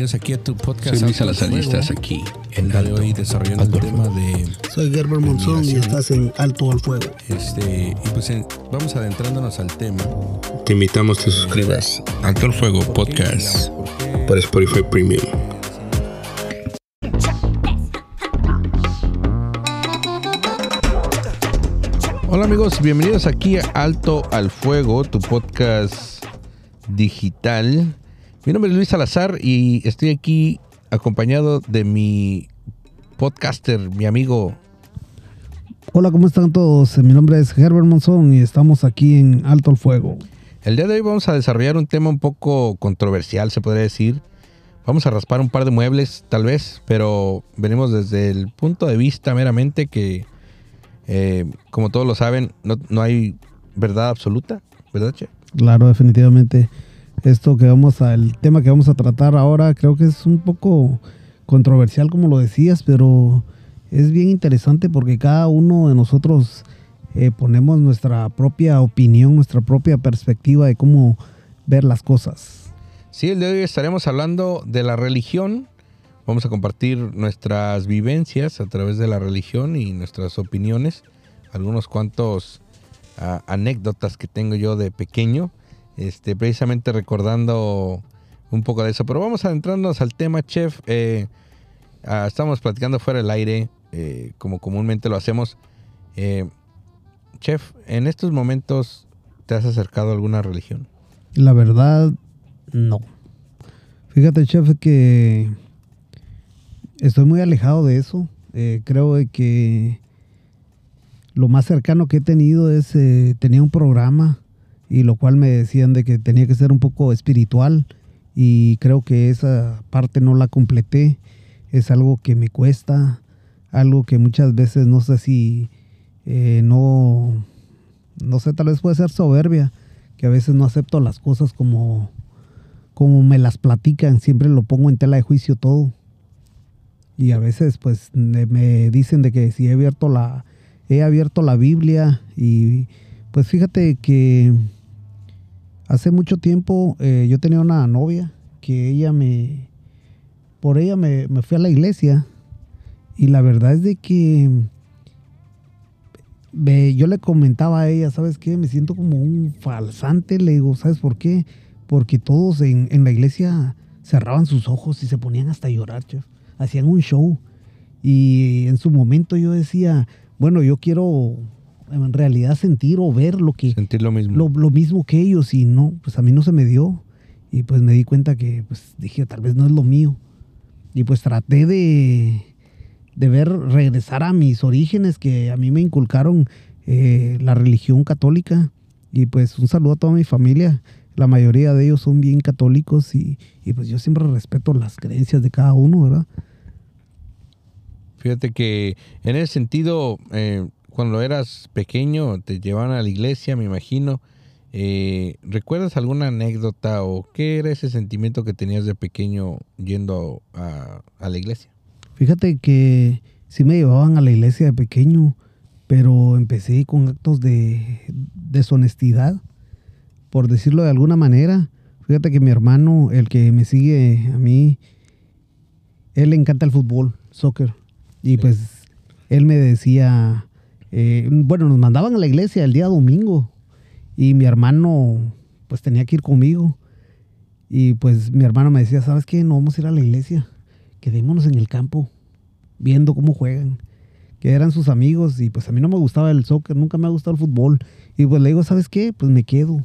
bienvenidos aquí a tu podcast. Soy Luis Alto Salazar y Fuego. estás aquí El en día de Alto. hoy desarrollando Alto el tema Fuego. de Soy Gerber Monzón y estás en Alto al Fuego. este y pues en- vamos adentrándonos al tema. Te invitamos a que suscribas Alto al Fuego Podcast ¿Por qué? por Spotify Premium. Hola amigos, bienvenidos aquí a Alto al Fuego, tu podcast digital. Mi nombre es Luis Salazar y estoy aquí acompañado de mi podcaster, mi amigo Hola, ¿cómo están todos? Mi nombre es Gerber Monzón y estamos aquí en Alto al Fuego. El día de hoy vamos a desarrollar un tema un poco controversial, se podría decir. Vamos a raspar un par de muebles, tal vez, pero venimos desde el punto de vista meramente que, eh, como todos lo saben, no, no hay verdad absoluta, ¿verdad, Che? Claro, definitivamente. Esto que vamos a, el tema que vamos a tratar ahora creo que es un poco controversial, como lo decías, pero es bien interesante porque cada uno de nosotros eh, ponemos nuestra propia opinión, nuestra propia perspectiva de cómo ver las cosas. Sí, el de hoy estaremos hablando de la religión. Vamos a compartir nuestras vivencias a través de la religión y nuestras opiniones. Algunos cuantos ah, anécdotas que tengo yo de pequeño. Este, precisamente recordando un poco de eso. Pero vamos adentrarnos al tema, chef. Eh, ah, estamos platicando fuera del aire, eh, como comúnmente lo hacemos. Eh, chef, en estos momentos, ¿te has acercado a alguna religión? La verdad, no. Fíjate, chef, que estoy muy alejado de eso. Creo que lo más cercano que he tenido es, tenía un programa y lo cual me decían de que tenía que ser un poco espiritual y creo que esa parte no la completé. Es algo que me cuesta, algo que muchas veces no sé si eh, no, no sé, tal vez puede ser soberbia, que a veces no acepto las cosas como, como me las platican, siempre lo pongo en tela de juicio todo. Y a veces pues me dicen de que si he abierto la, he abierto la Biblia y pues fíjate que hace mucho tiempo eh, yo tenía una novia que ella me, por ella me, me fui a la iglesia y la verdad es de que yo le comentaba a ella, ¿sabes qué? Me siento como un falsante. Le digo, ¿sabes por qué? Porque todos en, en la iglesia cerraban sus ojos y se ponían hasta a llorar, chef. Hacían un show. Y en su momento yo decía, bueno, yo quiero en realidad sentir o ver lo que, Sentir lo mismo. lo, lo mismo que ellos y no, pues a mí no se me dio. Y pues me di cuenta que, pues dije, tal vez no es lo mío. Y pues traté de, de ver, regresar a mis orígenes que a mí me inculcaron eh, la religión católica. Y pues un saludo a toda mi familia. La mayoría de ellos son bien católicos y, y pues yo siempre respeto las creencias de cada uno, ¿verdad? Fíjate que en ese sentido, eh, cuando eras pequeño, te llevaban a la iglesia, me imagino. Eh, ¿Recuerdas alguna anécdota o qué era ese sentimiento que tenías de pequeño yendo a, a la iglesia? Fíjate que sí me llevaban a la iglesia de pequeño, pero empecé con actos de deshonestidad, por decirlo de alguna manera. Fíjate que mi hermano, el que me sigue a mí, él le encanta el fútbol, soccer. Y Sí. pues él me decía, eh, bueno, nos mandaban a la iglesia el día domingo y mi hermano pues tenía que ir conmigo. Y pues mi hermano me decía, ¿sabes qué? No vamos a ir a la iglesia quedémonos en el campo viendo cómo juegan, que eran sus amigos y pues a mí no me gustaba el soccer, nunca me ha gustado el fútbol. Y pues le digo, ¿sabes qué? Pues me quedo.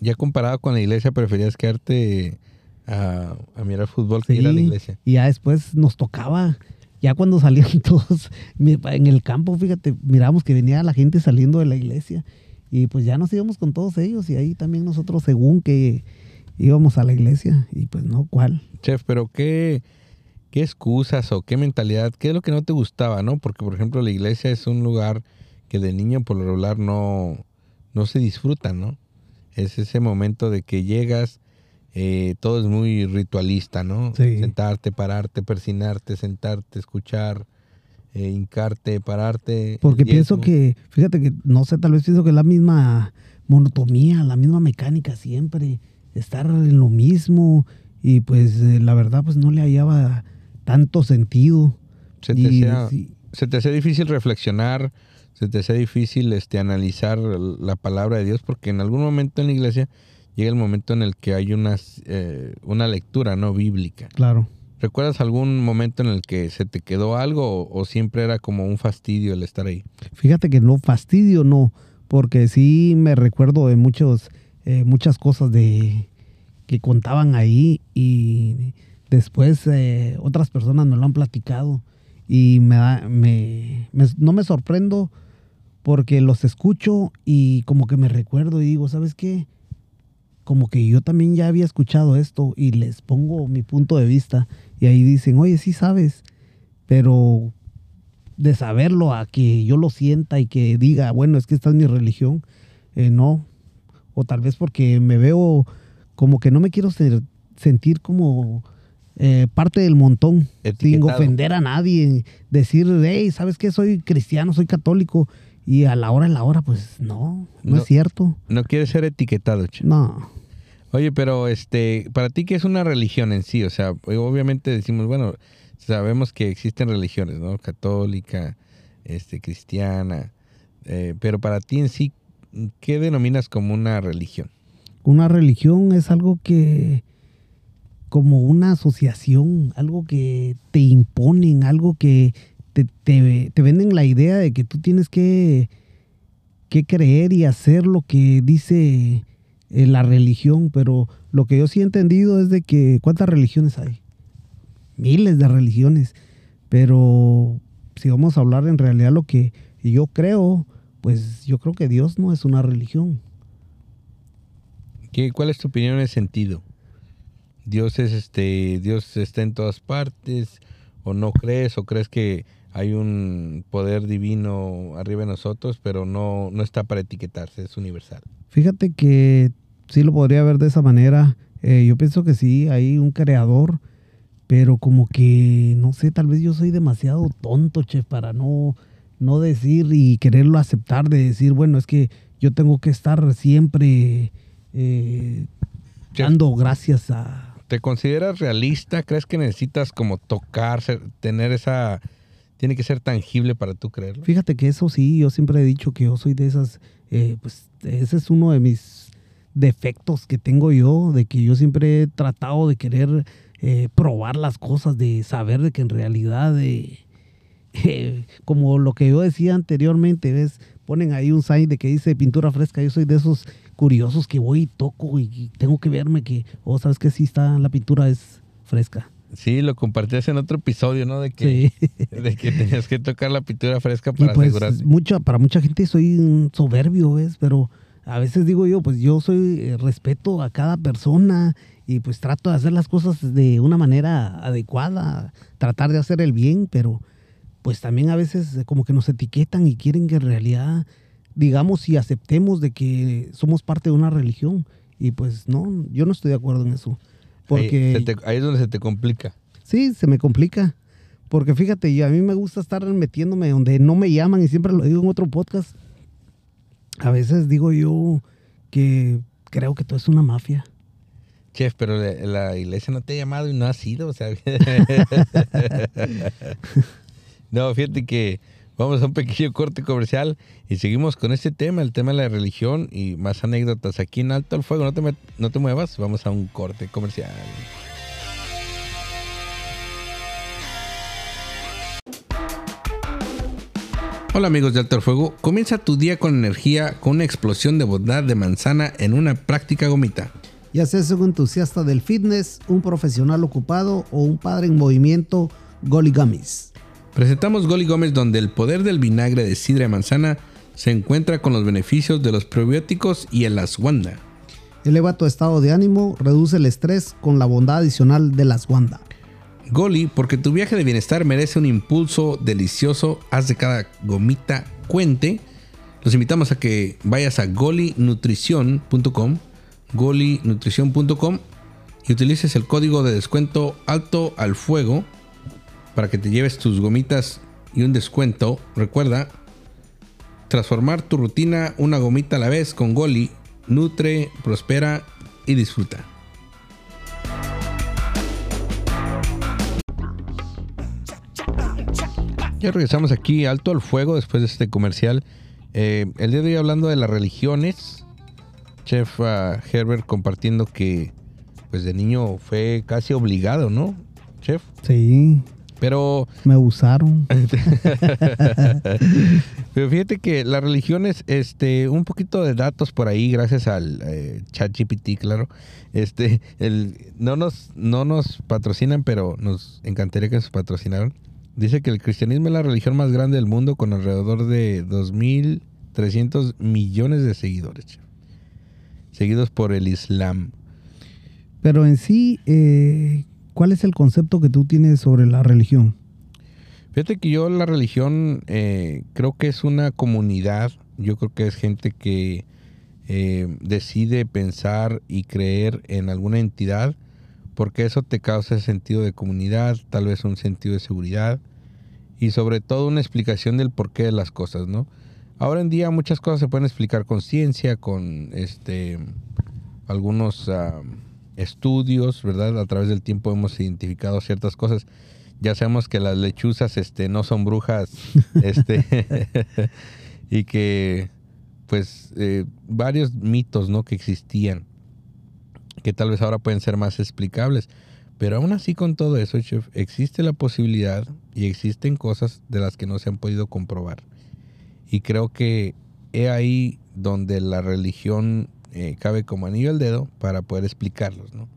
Ya comparado con la iglesia, preferías quedarte a, a mirar fútbol que ir a la iglesia. Y ya después nos tocaba, ya cuando salían todos en el campo, fíjate, miramos que venía la gente saliendo de la iglesia y pues ya nos íbamos con todos ellos y ahí también nosotros según que íbamos a la iglesia y pues no, ¿cuál? Chef, pero qué, qué excusas o qué mentalidad, qué es lo que no te gustaba, ¿no? Porque, por ejemplo, la iglesia es un lugar que de niño por lo regular no, no se disfruta, ¿no? Es ese momento de que llegas, eh, todo es muy ritualista, ¿no? Sí. Sentarte, pararte, persinarte, sentarte, escuchar, eh, hincarte, pararte. Porque pienso que, fíjate que, no sé, tal vez pienso que es la misma monotomía, la misma mecánica siempre, estar en lo mismo y pues eh, la verdad pues no le hallaba tanto sentido. Se te, Y hacía, sí, se te hacía difícil reflexionar, se te hacía difícil este, analizar la palabra de Dios, porque en algún momento en la iglesia llega el momento en el que hay unas, eh, una lectura no bíblica. claro. ¿Recuerdas algún momento en el que se te quedó algo o, o siempre era como un fastidio el estar ahí? Fíjate que no fastidio, no, porque sí me recuerdo de muchos, eh, muchas cosas de que contaban ahí y después eh, otras personas me lo han platicado y me, da- me, me- no me sorprendo porque los escucho y como que me recuerdo y digo, ¿sabes qué? Como que yo también ya había escuchado esto y les pongo mi punto de vista y ahí dicen, oye, sí sabes, pero de saberlo a que yo lo sienta y que diga, bueno, es que esta es mi religión, eh, no. O tal vez porque me veo como que no me quiero ser- sentir como eh, parte del montón, sin ofender a nadie, decir, hey, ¿sabes qué? Soy cristiano, soy católico. Y a la hora de la hora, pues no, no, No. es cierto. No quieres ser etiquetado, che. No. Oye, pero este, para ti, ¿qué es una religión en sí? O sea, obviamente decimos, bueno, sabemos que existen religiones, ¿no? Católica, este, cristiana, eh, pero para ti en sí, ¿qué denominas como una religión? Una religión es algo que, como una asociación, algo que te imponen, algo que te, te- venden la idea de que tú tienes que, que creer y hacer lo que dice eh, la religión, pero lo que yo sí he entendido es de que cuántas religiones hay, miles de religiones, pero si vamos a hablar en realidad lo que yo creo, pues yo creo que Dios no es una religión. ¿Qué, ¿Cuál es tu opinión en ese sentido? Dios es este, Dios está en todas partes, o no crees, o crees que hay un poder divino arriba de nosotros, pero no, no está para etiquetarse, es universal. Fíjate que sí lo podría ver de esa manera. Eh, yo pienso que sí, hay un creador, pero como que, no sé, tal vez yo soy demasiado tonto, chef, para no, no decir y quererlo aceptar, de decir, bueno, es que yo tengo que estar siempre eh, Chef. dando gracias a... ¿Te consideras realista? ¿Crees que necesitas como tocar, ser- tener esa... Tiene que ser tangible para tú creerlo? Fíjate que eso sí, yo siempre he dicho que yo soy de esas, eh, pues ese es uno de mis defectos que tengo yo, de que yo siempre he tratado de querer eh, probar las cosas, de saber de que en realidad, eh, eh, como lo que yo decía anteriormente, ves, ponen ahí un sign de que dice pintura fresca, yo soy de esos curiosos que voy y toco y, tengo que verme que, oh, sabes que sí está, la pintura es fresca. Sí, lo compartías en otro episodio, ¿no? De que, Sí. de que tenías que tocar la pintura fresca Y para pues asegurarte. mucha, para mucha gente soy un soberbio, ¿ves? Pero a veces digo yo, pues yo soy eh, respeto a cada persona y pues trato de hacer las cosas de una manera adecuada, tratar de hacer el bien, pero pues también a veces eh, como que nos etiquetan y quieren que en realidad digamos y aceptemos de que somos parte de una religión y pues no, yo no estoy de acuerdo en eso. Porque Ahí, se te- ahí es donde se te complica. Sí, se me complica. Porque fíjate, yo- a mí me gusta estar metiéndome donde no me llaman y siempre lo digo en otro podcast. A veces digo yo que creo que todo es una mafia. Chef, pero la, la iglesia no te ha llamado y no has ido, o sea. no, fíjate que vamos a un pequeño corte comercial y seguimos con este tema, el tema de la religión y más anécdotas aquí en Alto al Fuego. No te, me- no te muevas, vamos a un corte comercial. Hola amigos de Alto al Fuego, comienza tu día con energía, con una explosión de bondad de manzana en una práctica gomita. Ya seas un entusiasta del fitness, un profesional ocupado o un padre en movimiento, Goli Gummies. Presentamos Goli Gómez donde el poder del vinagre de sidra de manzana se encuentra con los beneficios de los probióticos y el aswanda. Eleva tu estado de ánimo, reduce el estrés con la bondad adicional de las Wanda. Goli, porque tu viaje de bienestar merece un impulso delicioso, haz de cada gomita cuente. Los invitamos a que vayas a golinutrición.com, golinutrición.com y utilices el código de descuento alto al fuego para que te lleves tus gomitas y un descuento. Recuerda, transformar tu rutina una gomita a la vez con Goli. Nutre, prospera y disfruta. Ya regresamos aquí, alto al fuego, después de este comercial. Eh, el día de hoy hablando de las religiones. Chef ah, Herbert compartiendo que pues de niño fue casi obligado, ¿no? Chef. Sí. Pero, me usaron. pero fíjate que las religiones, este, un poquito de datos por ahí, gracias al eh, ChatGPT, claro. Este, el, no nos, no nos patrocinan, pero nos encantaría que nos patrocinaran. Dice que el cristianismo es la religión más grande del mundo con alrededor de 2.300 millones de seguidores. Seguidos por el Islam. Pero en sí, eh, ¿cuál es el concepto que tú tienes sobre la religión? Fíjate que yo la religión eh, creo que es una comunidad, yo creo que es gente que eh, decide pensar y creer en alguna entidad porque eso te causa sentido de comunidad, tal vez un sentido de seguridad y sobre todo una explicación del porqué de las cosas, ¿no? Ahora en día muchas cosas se pueden explicar con ciencia, con este algunos ah, estudios, ¿verdad? A través del tiempo hemos identificado ciertas cosas. Ya sabemos que las lechuzas este, no son brujas, este, y que pues eh, varios mitos, ¿no? Que existían, que tal vez ahora pueden ser más explicables. Pero aún así con todo eso, chef, existe la posibilidad y existen cosas de las que no se han podido comprobar. Y creo que he ahí donde la religión eh, cabe como anillo al dedo para poder explicarlos, ¿no?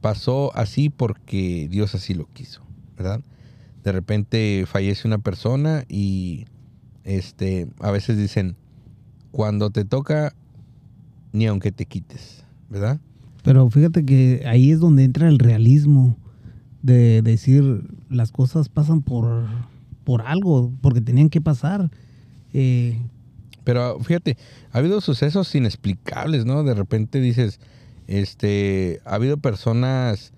Pasó así porque Dios así lo quiso, ¿verdad? De repente fallece una persona y este, a veces dicen, cuando te toca, ni aunque te quites, ¿verdad? Pero fíjate que ahí es donde entra el realismo de decir las cosas pasan por, por algo, porque tenían que pasar. Eh, Pero fíjate, ha habido sucesos inexplicables, ¿no? De repente dices, este, ha habido personas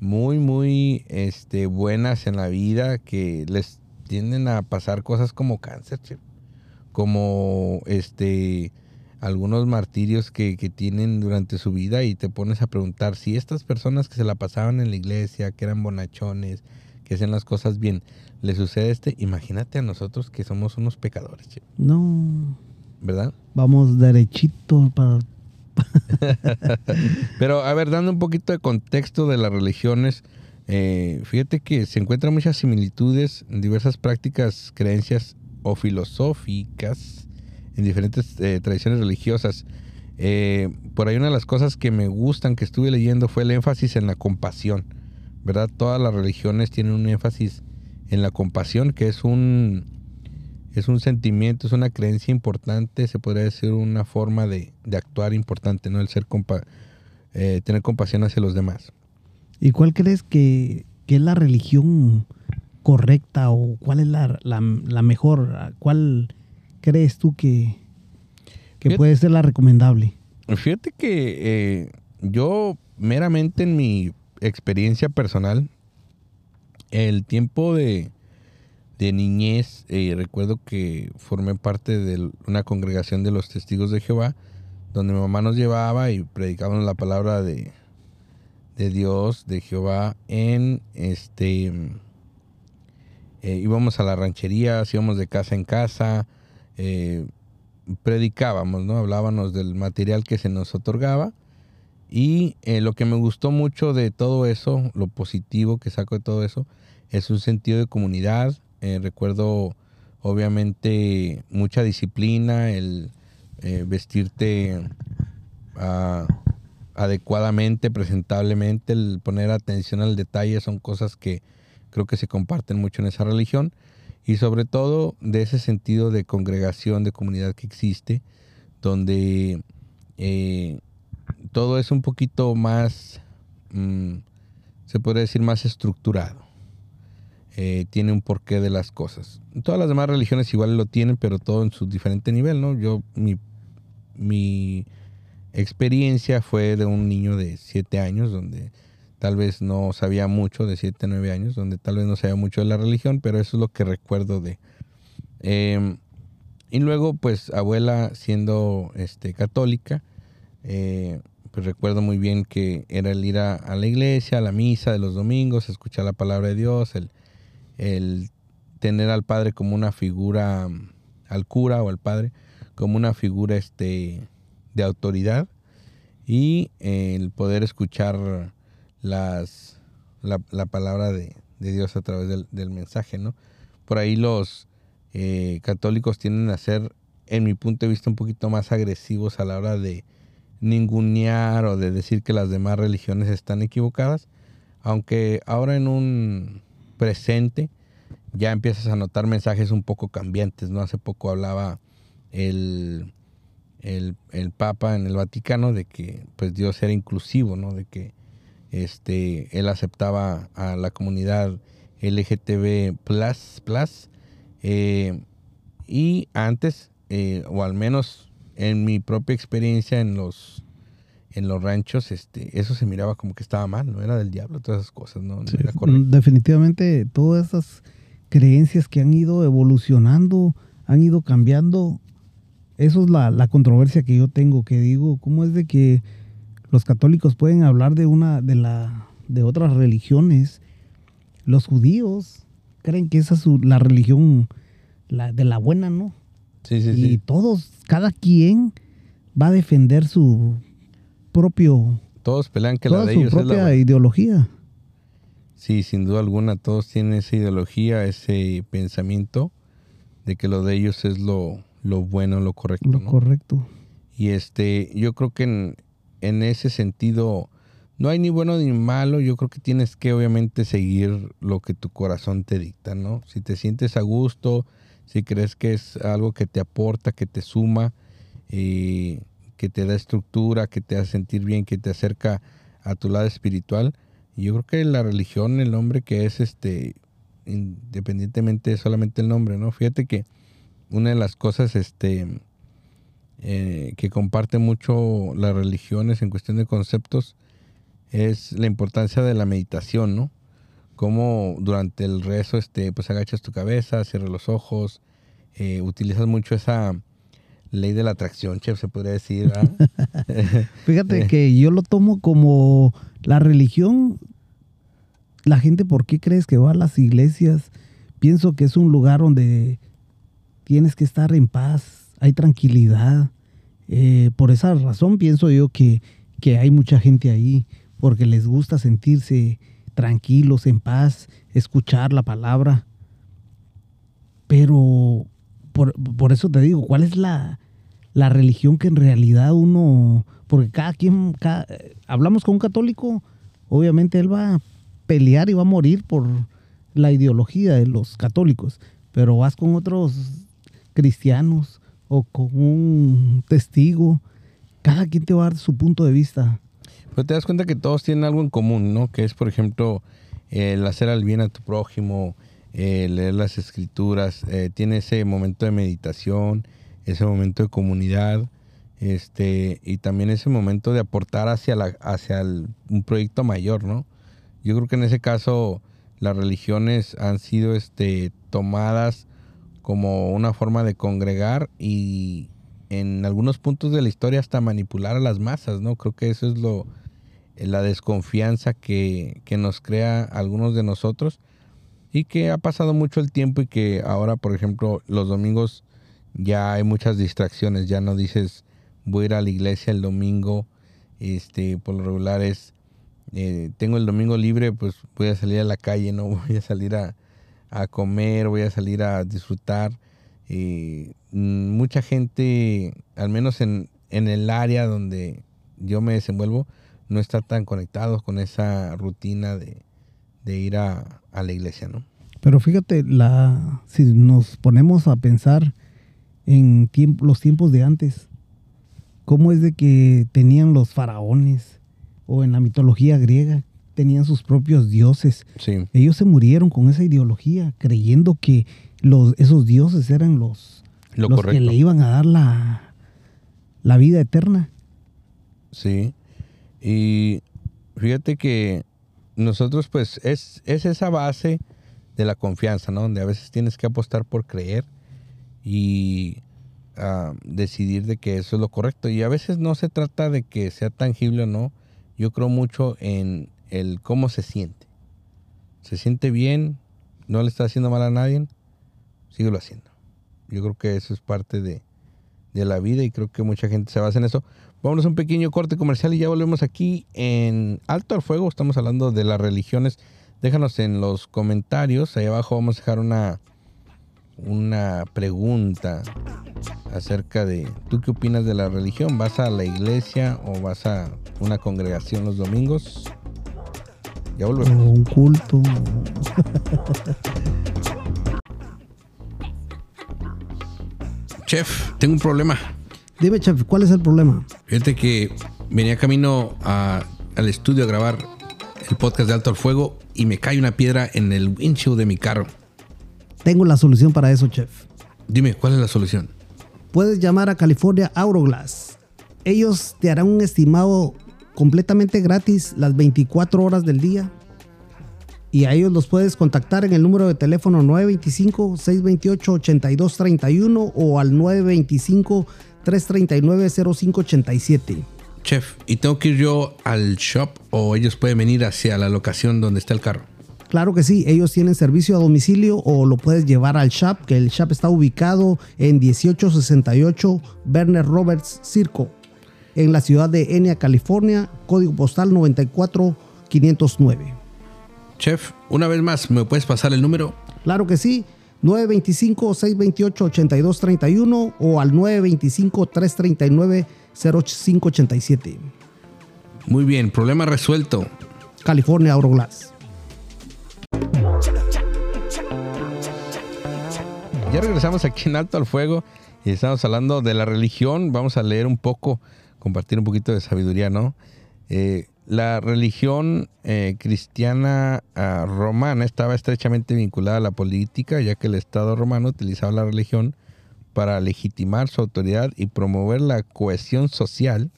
muy, muy, este, buenas en la vida que les tienden a pasar cosas como cáncer, che, como, este, algunos martirios que, que tienen durante su vida y te pones a preguntar si estas personas que se la pasaban en la iglesia, que eran bonachones, que hacen las cosas bien, le sucede este, imagínate a nosotros que somos unos pecadores, che, no, ¿verdad? vamos derechito para... Pero, a ver, dando un poquito de contexto de las religiones, eh, fíjate que se encuentran muchas similitudes en diversas prácticas, creencias o filosóficas en diferentes eh, tradiciones religiosas. Eh, por ahí una de las cosas que me gustan que estuve leyendo fue el énfasis en la compasión, ¿verdad? Todas las religiones tienen un énfasis en la compasión, que es un, es un sentimiento, es una creencia importante, se podría decir una forma de, de actuar importante, ¿no? El ser compa eh, tener compasión hacia los demás. ¿Y cuál crees que, que es la religión correcta o cuál es la, la- la mejor? ¿Cuál crees tú que, que Fíjate- puede ser la recomendable? Fíjate que eh, yo meramente en mi experiencia personal, el tiempo de, de niñez, eh, recuerdo que formé parte de una congregación de los testigos de Jehová, donde mi mamá nos llevaba y predicábamos la palabra de, de Dios, de Jehová, en este... eh, íbamos a la ranchería, íbamos de casa en casa, eh, predicábamos, ¿no? Hablábamos del material que se nos otorgaba. Y lo que me gustó mucho de todo eso, lo positivo que saco de todo eso, es un sentido de comunidad. Eh, recuerdo, obviamente, mucha disciplina, el eh, vestirte ah, adecuadamente, presentablemente, el poner atención al detalle, son cosas que creo que se comparten mucho en esa religión y sobre todo de ese sentido de congregación, de comunidad que existe, donde eh, todo es un poquito más, mm, se podría decir, más estructurado. Eh, tiene un porqué de las cosas. Todas las demás religiones igual lo tienen, pero todo en su diferente nivel, ¿no? Yo, mi, mi experiencia fue de un niño de 7 años, donde tal vez no sabía mucho, de 7 a 9 años, donde tal vez no sabía mucho de la religión, pero eso es lo que recuerdo de. Eh, y luego, pues, abuela siendo este, católica, eh, pues recuerdo muy bien que era el ir a la iglesia, a la misa de los domingos, escuchar la palabra de Dios, el, el tener al padre como una figura, al cura o al padre, como una figura este, de autoridad y el poder escuchar las, la, palabra de, Dios a través del, mensaje, ¿no? Por ahí los eh, católicos tienden a ser, en mi punto de vista, un poquito más agresivos a la hora de ningunear o de decir que las demás religiones están equivocadas, aunque ahora en un presente ya empiezas a notar mensajes un poco cambiantes, ¿no? Hace poco hablaba el, el, Papa en el Vaticano de que pues Dios era inclusivo, ¿no? De que este, él aceptaba a la comunidad LGTB plus, plus eh, y antes, eh, o al menos en mi propia experiencia en los en los ranchos, este, eso se miraba como que estaba mal, no era del diablo, todas esas cosas, no, era correcto. Definitivamente todas esas creencias que han ido evolucionando, han ido cambiando, eso es la, la controversia que yo tengo, que digo, ¿cómo es de que los católicos pueden hablar de una, de la, de otras religiones? Los judíos creen que esa es la religión la, de la buena, ¿no? Sí, sí, y todos, cada quien va a defender su propio... Todos pelean que la de ellos propia es la ideología. Sí, sin duda alguna, todos tienen esa ideología, ese pensamiento de que lo de ellos es lo, lo bueno, lo correcto. Lo correcto. Y este, yo creo que en, en ese sentido no hay ni bueno ni malo, yo creo que tienes que obviamente seguir lo que tu corazón te dicta, ¿no? Si te sientes a gusto, si crees que es algo que te aporta, que te suma, eh, que te da estructura, que te hace sentir bien, que te acerca a tu lado espiritual. yo creo que la religión, el nombre que es este, independientemente solamente el nombre, ¿no? Fíjate que una de las cosas este, eh, que comparte mucho las religiones en cuestión de conceptos es la importancia de la meditación, ¿no? cómo durante el rezo este, pues agachas tu cabeza, cierras los ojos, eh, utilizas mucho esa ley de la atracción, chef, se podría decir. Fíjate que yo lo tomo como la religión. La gente, ¿por qué crees que va a las iglesias? Pienso que es un lugar donde tienes que estar en paz, hay tranquilidad. Eh, por esa razón pienso yo que, que hay mucha gente ahí, porque les gusta sentirse tranquilos, en paz, escuchar la palabra. Pero por, eso te digo, ¿cuál es la, la, religión que en realidad uno, porque cada quien, hablamos con un católico, obviamente él va a pelear y va a morir por la ideología de los católicos, pero vas con otros cristianos o con un testigo, cada quien te va a dar su punto de vista. Pero te das cuenta que todos tienen algo en común, ¿no? Que es, por ejemplo, el hacer el bien a tu prójimo, leer las escrituras, eh, tiene ese momento de meditación, ese momento de comunidad, este, y también ese momento de aportar hacia, la, hacia un proyecto mayor, ¿no? Yo creo que en ese caso las religiones han sido este, tomadas como una forma de congregar y en algunos puntos de la historia hasta manipular a las masas, ¿no? Creo que eso es lo, la desconfianza que, nos crea algunos de nosotros y que ha pasado mucho el tiempo y que ahora, por ejemplo, los domingos ya hay muchas distracciones, ya no dices voy a ir a la iglesia el domingo, este, por lo regular es, eh, tengo el domingo libre, pues voy a salir a la calle, no voy a salir a, comer, voy a salir a disfrutar. y mm, mucha gente, al menos en, en el área donde yo me desenvuelvo, no estar tan conectados con esa rutina de, ir a, la iglesia, ¿no? Pero fíjate, la, si nos ponemos a pensar en los tiempos de antes, cómo es de que tenían los faraones o en la mitología griega tenían sus propios dioses. Ellos se murieron con esa ideología, creyendo que los, esos dioses eran los, los que le iban a dar la, la vida eterna. Sí. Y fíjate que nosotros pues es, es esa base de la confianza, ¿no? Donde a veces tienes que apostar por creer y ah, decidir de que eso es lo correcto. Y a veces no se trata de que sea tangible o no. Yo creo mucho en el cómo se siente. Se siente bien, no le está haciendo mal a nadie, síguelo haciendo. Yo creo que eso es parte de, de la vida y creo que mucha gente se basa en eso. Vámonos a un pequeño corte comercial y ya volvemos aquí en Alto al Fuego. Estamos hablando de las religiones. Déjanos en los comentarios. Ahí abajo vamos a dejar una, una pregunta acerca de ¿tú qué opinas de la religión? ¿Vas a la iglesia o vas a una congregación los domingos? Ya volvemos. O un culto. Chef, tengo un problema. Dime, chef, ¿cuál es el problema? Fíjate que venía camino a- al estudio a grabar el podcast de Alto al Fuego y me cae una piedra en el windshield de mi carro. Tengo la solución para eso, chef. Dime, ¿cuál es la solución? Puedes llamar a California Auroglass. Ellos te harán un estimado completamente gratis las 24 horas del día. Y a ellos los puedes contactar en el número de teléfono 925-628-8231 o al 925-339-0587. Chef, ¿y tengo que ir yo al shop o ellos pueden venir hacia la locación donde está el carro? Claro que sí, ellos tienen servicio a domicilio o lo puedes llevar al shop, que el shop está ubicado en 1868 Werner Roberts Circo, en la ciudad de Enia, California, código postal 94509. Chef, una vez más, ¿me puedes pasar el número? Claro que sí, 925-628-8231 o al 925-339-0587. Muy bien, problema resuelto. California Auroglass. Ya regresamos aquí en Alto al Fuego y estamos hablando de la religión. Vamos a leer un poco, compartir un poquito de sabiduría, ¿no? Eh, la religión eh, cristiana ah, romana estaba estrechamente vinculada a la política, ya que el Estado romano utilizaba la religión para legitimar su autoridad y promover la cohesión social,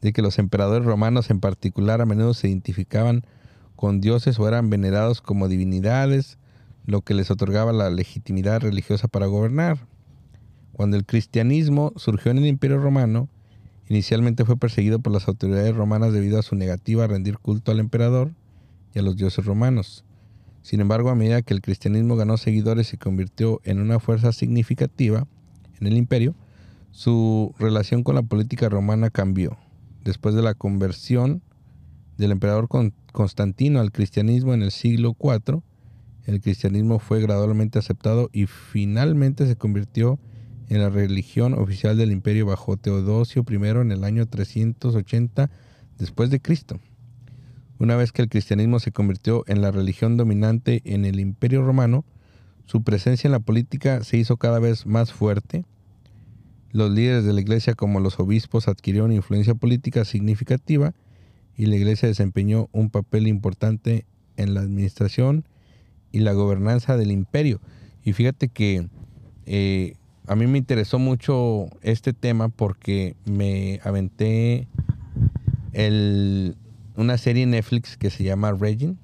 de que los emperadores romanos en particular a menudo se identificaban con dioses o eran venerados como divinidades, lo que les otorgaba la legitimidad religiosa para gobernar. Cuando el cristianismo surgió en el Imperio Romano, inicialmente fue perseguido por las autoridades romanas debido a su negativa a rendir culto al emperador y a los dioses romanos. Sin embargo, a medida que el cristianismo ganó seguidores y se convirtió en una fuerza significativa en el imperio, su relación con la política romana cambió. Después de la conversión del emperador Con- Constantino al cristianismo en el siglo IV, el cristianismo fue gradualmente aceptado y finalmente se convirtió en la religión oficial del imperio bajo Teodosio I en el año 380 después de Cristo. Una vez que el cristianismo se convirtió en la religión dominante en el imperio romano, su presencia en la política se hizo cada vez más fuerte. Los líderes de la iglesia como los obispos adquirieron influencia política significativa y la iglesia desempeñó un papel importante en la administración y la gobernanza del imperio. Y fíjate que eh, a mí me interesó mucho este tema porque me aventé el- una serie en Netflix que se llama Regin.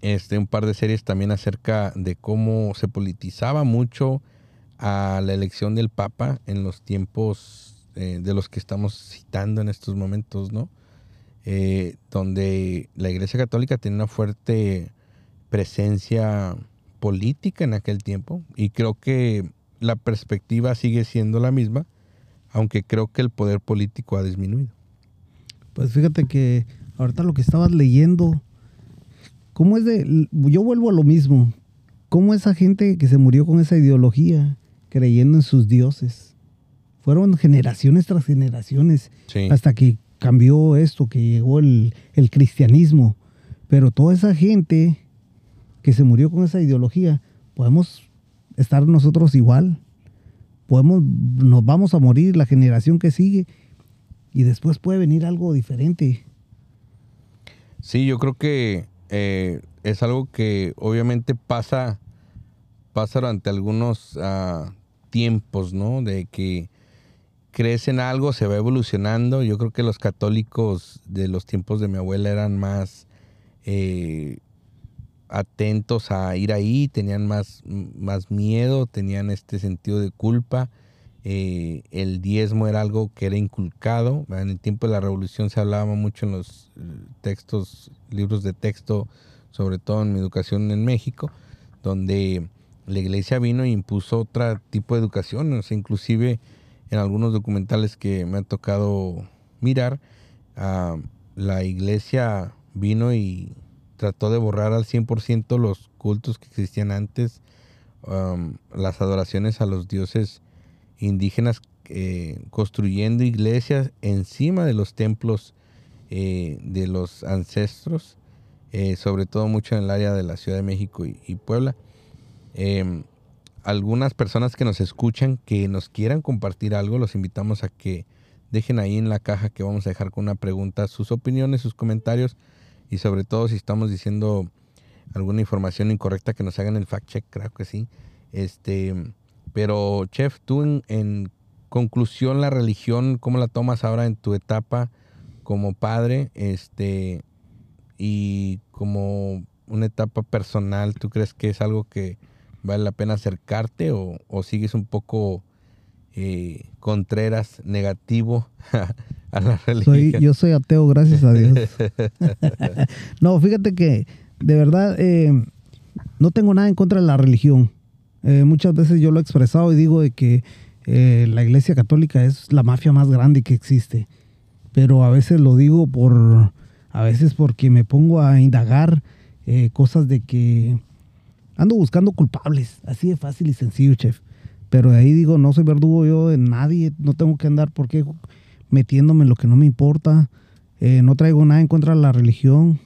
Este, un par de series también acerca de cómo se politizaba mucho a la elección del Papa en los tiempos eh, de los que estamos citando en estos momentos, ¿no? Eh, donde la Iglesia Católica tenía una fuerte presencia política en aquel tiempo y creo que la perspectiva sigue siendo la misma, aunque creo que el poder político ha disminuido. Pues fíjate que ahorita lo que estabas leyendo, ¿cómo es de.? Yo vuelvo a lo mismo. ¿Cómo esa gente que se murió con esa ideología, creyendo en sus dioses? Fueron generaciones tras generaciones Sí. hasta que cambió esto, que llegó el, el cristianismo. Pero toda esa gente que se murió con esa ideología, podemos estar nosotros igual. Podemos, nos vamos a morir la generación que sigue y después puede venir algo diferente. Sí, yo creo que eh, es algo que obviamente pasa, pasa durante algunos ah, tiempos, ¿no? De que crees en algo, se va evolucionando. Yo creo que los católicos de los tiempos de mi abuela eran más eh, atentos a ir ahí, tenían más, más miedo, tenían este sentido de culpa. Eh, el diezmo era algo que era inculcado. En el tiempo de la revolución se hablaba mucho en los eh, textos, libros de texto, sobre todo en mi educación en México, donde la iglesia vino e impuso otro tipo de educación, inclusive en algunos documentales que me ha tocado mirar, ah, la iglesia vino y trató de borrar al 100% los cultos que existían antes, um, las adoraciones a los dioses indígenas, eh, construyendo iglesias encima de los templos eh, de los ancestros, eh, sobre todo mucho en el área de la Ciudad de México y, Puebla. Em, algunas personas que nos escuchan, que nos quieran compartir algo, los invitamos a que dejen ahí en la caja que vamos a dejar con una pregunta sus opiniones, sus comentarios y sobre todo si estamos diciendo alguna información incorrecta que nos hagan el fact check, creo que sí. Este, pero chef, tú en, conclusión la religión, ¿cómo la tomas ahora en tu etapa como padre? Este, y como una etapa personal, ¿tú crees que es algo que vale la pena acercarte o, o sigues un poco eh, Contreras negativo a la religión. yo soy ateo, gracias a Dios. no, fíjate que de verdad eh, no tengo nada en contra de la religión. Eh, muchas veces yo lo he expresado y digo de que la iglesia católica es la mafia más grande que existe. Pero a veces lo digo por, a veces porque me pongo a indagar cosas de que ando buscando culpables. Así de fácil y sencillo, chef. Pero de ahí digo, no soy verdugo yo de nadie, no tengo que andar porque metiéndome en lo que no me importa. Eh, no traigo nada en contra de la religión.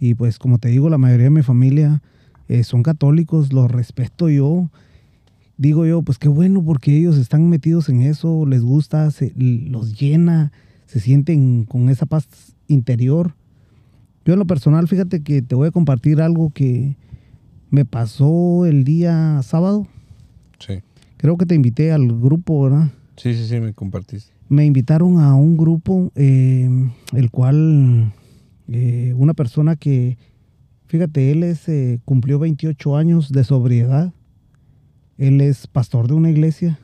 Y pues como te digo, la mayoría de mi familia eh, son católicos, los respeto yo. Digo yo, pues qué bueno porque ellos están metidos en eso, les gusta, se, los llena, se sienten con esa paz interior. Yo en lo personal, fíjate que te voy a compartir algo que me pasó el día sábado. Sí. Creo que te invité al grupo, ¿verdad? Sí, sí, sí, me compartiste. Me invitaron a un grupo, eh, el cual eh, una persona que, fíjate, él es, eh, cumplió 28 años de sobriedad. Él es pastor de una iglesia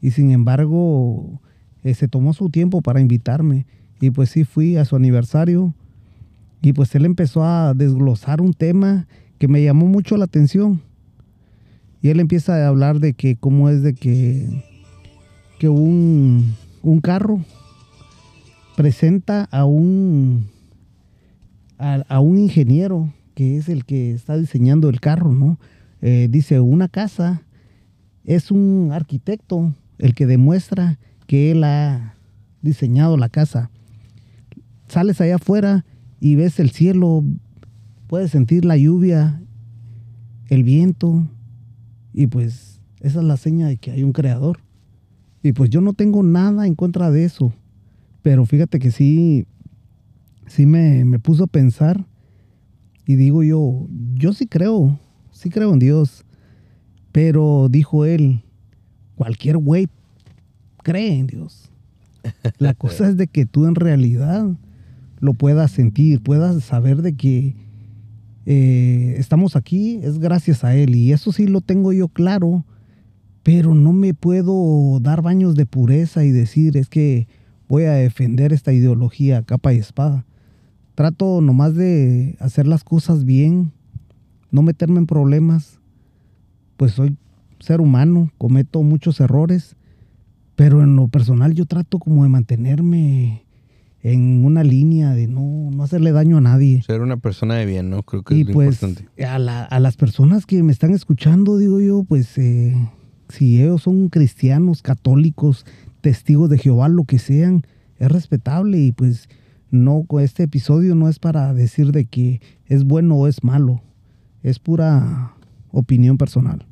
y sin embargo se tomó su tiempo para invitarme. Y pues sí, fui a su aniversario y pues él empezó a desglosar un tema que me llamó mucho la atención y él empieza a hablar de que cómo es de que, que un, carro presenta a un, a, un ingeniero que es el que está diseñando el carro, ¿no? Eh, dice, una casa es un arquitecto el que demuestra que él ha diseñado la casa. Sales allá afuera y ves el cielo, puedes sentir la lluvia, el viento, y pues esa es la seña de que hay un creador. Y pues yo no tengo nada en contra de eso. Pero fíjate que sí, sí me, me puso a pensar. Y digo yo, yo sí creo, sí creo en Dios. Pero dijo él, cualquier güey cree en Dios. La cosa es de que tú en realidad lo puedas sentir, puedas saber de que eh, estamos aquí es gracias a Él y eso sí lo tengo yo claro, pero no me puedo dar baños de pureza y decir es que voy a defender esta ideología capa y espada. Trato nomás de hacer las cosas bien, no meterme en problemas, pues soy ser humano, cometo muchos errores, pero en lo personal yo trato como de mantenerme en una línea de no, no hacerle daño a nadie. Ser una persona de bien, ¿no? Creo que es lo pues, importante. A, a las personas que me están escuchando, digo yo, pues eh, si ellos son cristianos, católicos, testigos de Jehová, lo que sean, es respetable y pues no, este episodio no es para decir de que es bueno o es malo, es pura opinión personal.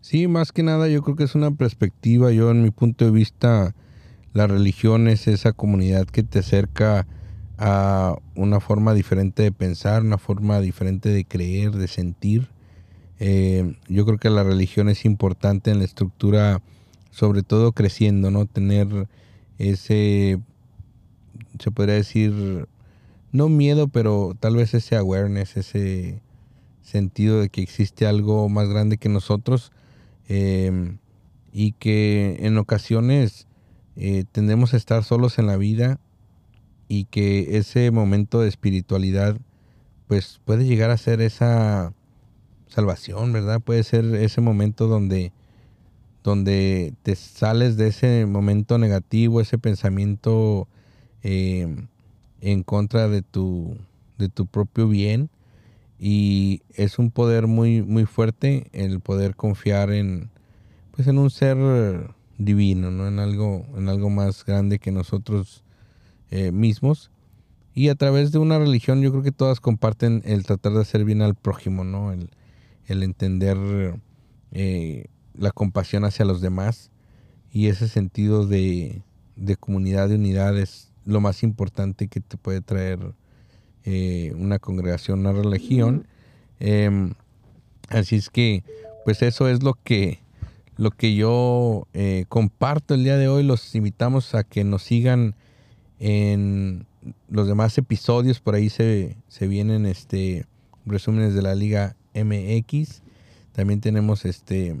Sí, más que nada yo creo que es una perspectiva, yo en mi punto de vista la religión es esa comunidad que te acerca a una forma diferente de pensar, una forma diferente de creer, de sentir. Eh, yo creo que la religión es importante en la estructura, sobre todo creciendo, ¿no? Tener ese, se podría decir, no miedo, pero tal vez ese awareness, ese sentido de que existe algo más grande que nosotros eh, y que en ocasiones eh, tendemos a estar solos en la vida y que ese momento de espiritualidad pues puede llegar a ser esa salvación, ¿verdad? Puede ser ese momento donde, donde te sales de ese momento negativo, ese pensamiento eh, en contra de tu, de tu propio bien. Y es un poder muy, muy fuerte el poder confiar en, pues en un ser divino, ¿no? En algo, en algo más grande que nosotros eh, mismos. Y a través de una religión yo creo que todas comparten el tratar de hacer bien al prójimo, ¿no? El, el entender eh, la compasión hacia los demás y ese sentido de, de, comunidad, de unidad es lo más importante que te puede traer eh, una congregación, una religión. Em, así es que, pues eso es lo que, lo que yo eh, comparto el día de hoy. Los invitamos a que nos sigan en los demás episodios. Por ahí se, se vienen este resúmenes de la Liga MX. También tenemos este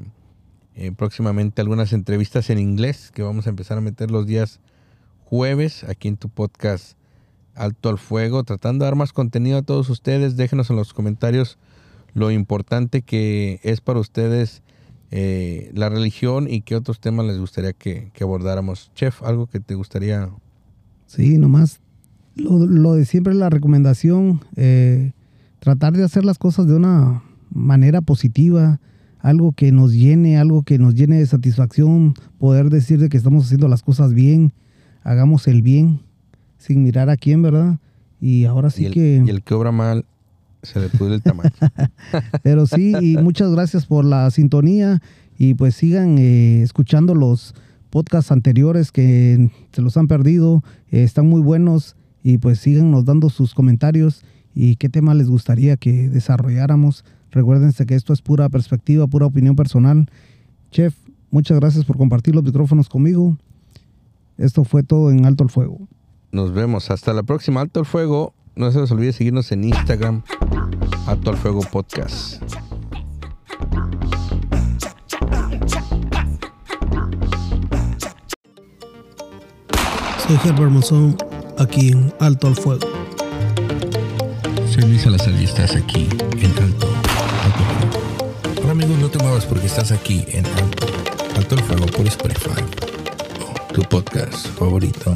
eh, próximamente algunas entrevistas en inglés que vamos a empezar a meter los días jueves aquí en tu podcast Alto al Fuego, tratando de dar más contenido a todos ustedes. Déjenos en los comentarios lo importante que es para ustedes eh, la religión y qué otros temas les gustaría que, abordáramos. Chef, algo que te gustaría. Sí, nomás lo, lo de siempre la recomendación. Eh, tratar de hacer las cosas de una manera positiva, algo que nos llene, algo que nos llene de satisfacción, poder decir de que estamos haciendo las cosas bien, hagamos el bien, sin mirar a quién, ¿verdad? Y ahora sí que... Y el que obra mal, se le pudre el tamaño. Pero sí, y muchas gracias por la sintonía y pues sigan eh, escuchando los podcasts anteriores que se los han perdido, eh, están muy buenos y pues síganos dando sus comentarios y qué tema les gustaría que desarrolláramos. Recuérdense que esto es pura perspectiva, pura opinión personal. Chef, muchas gracias por compartir los micrófonos conmigo. Esto fue todo en Alto el Fuego. Nos vemos. Hasta la próxima. Alto el Fuego. No se les olvide seguirnos en Instagram. Alto el Fuego Podcast. Soy Herbert Monzón, aquí en Alto al Fuego. Soy Luis Salazar y estás aquí en Alto, Alto. Ahora amigos, no te muevas porque estás aquí en Alto, Alto el Fuego por Spotify. tu podcast favorito.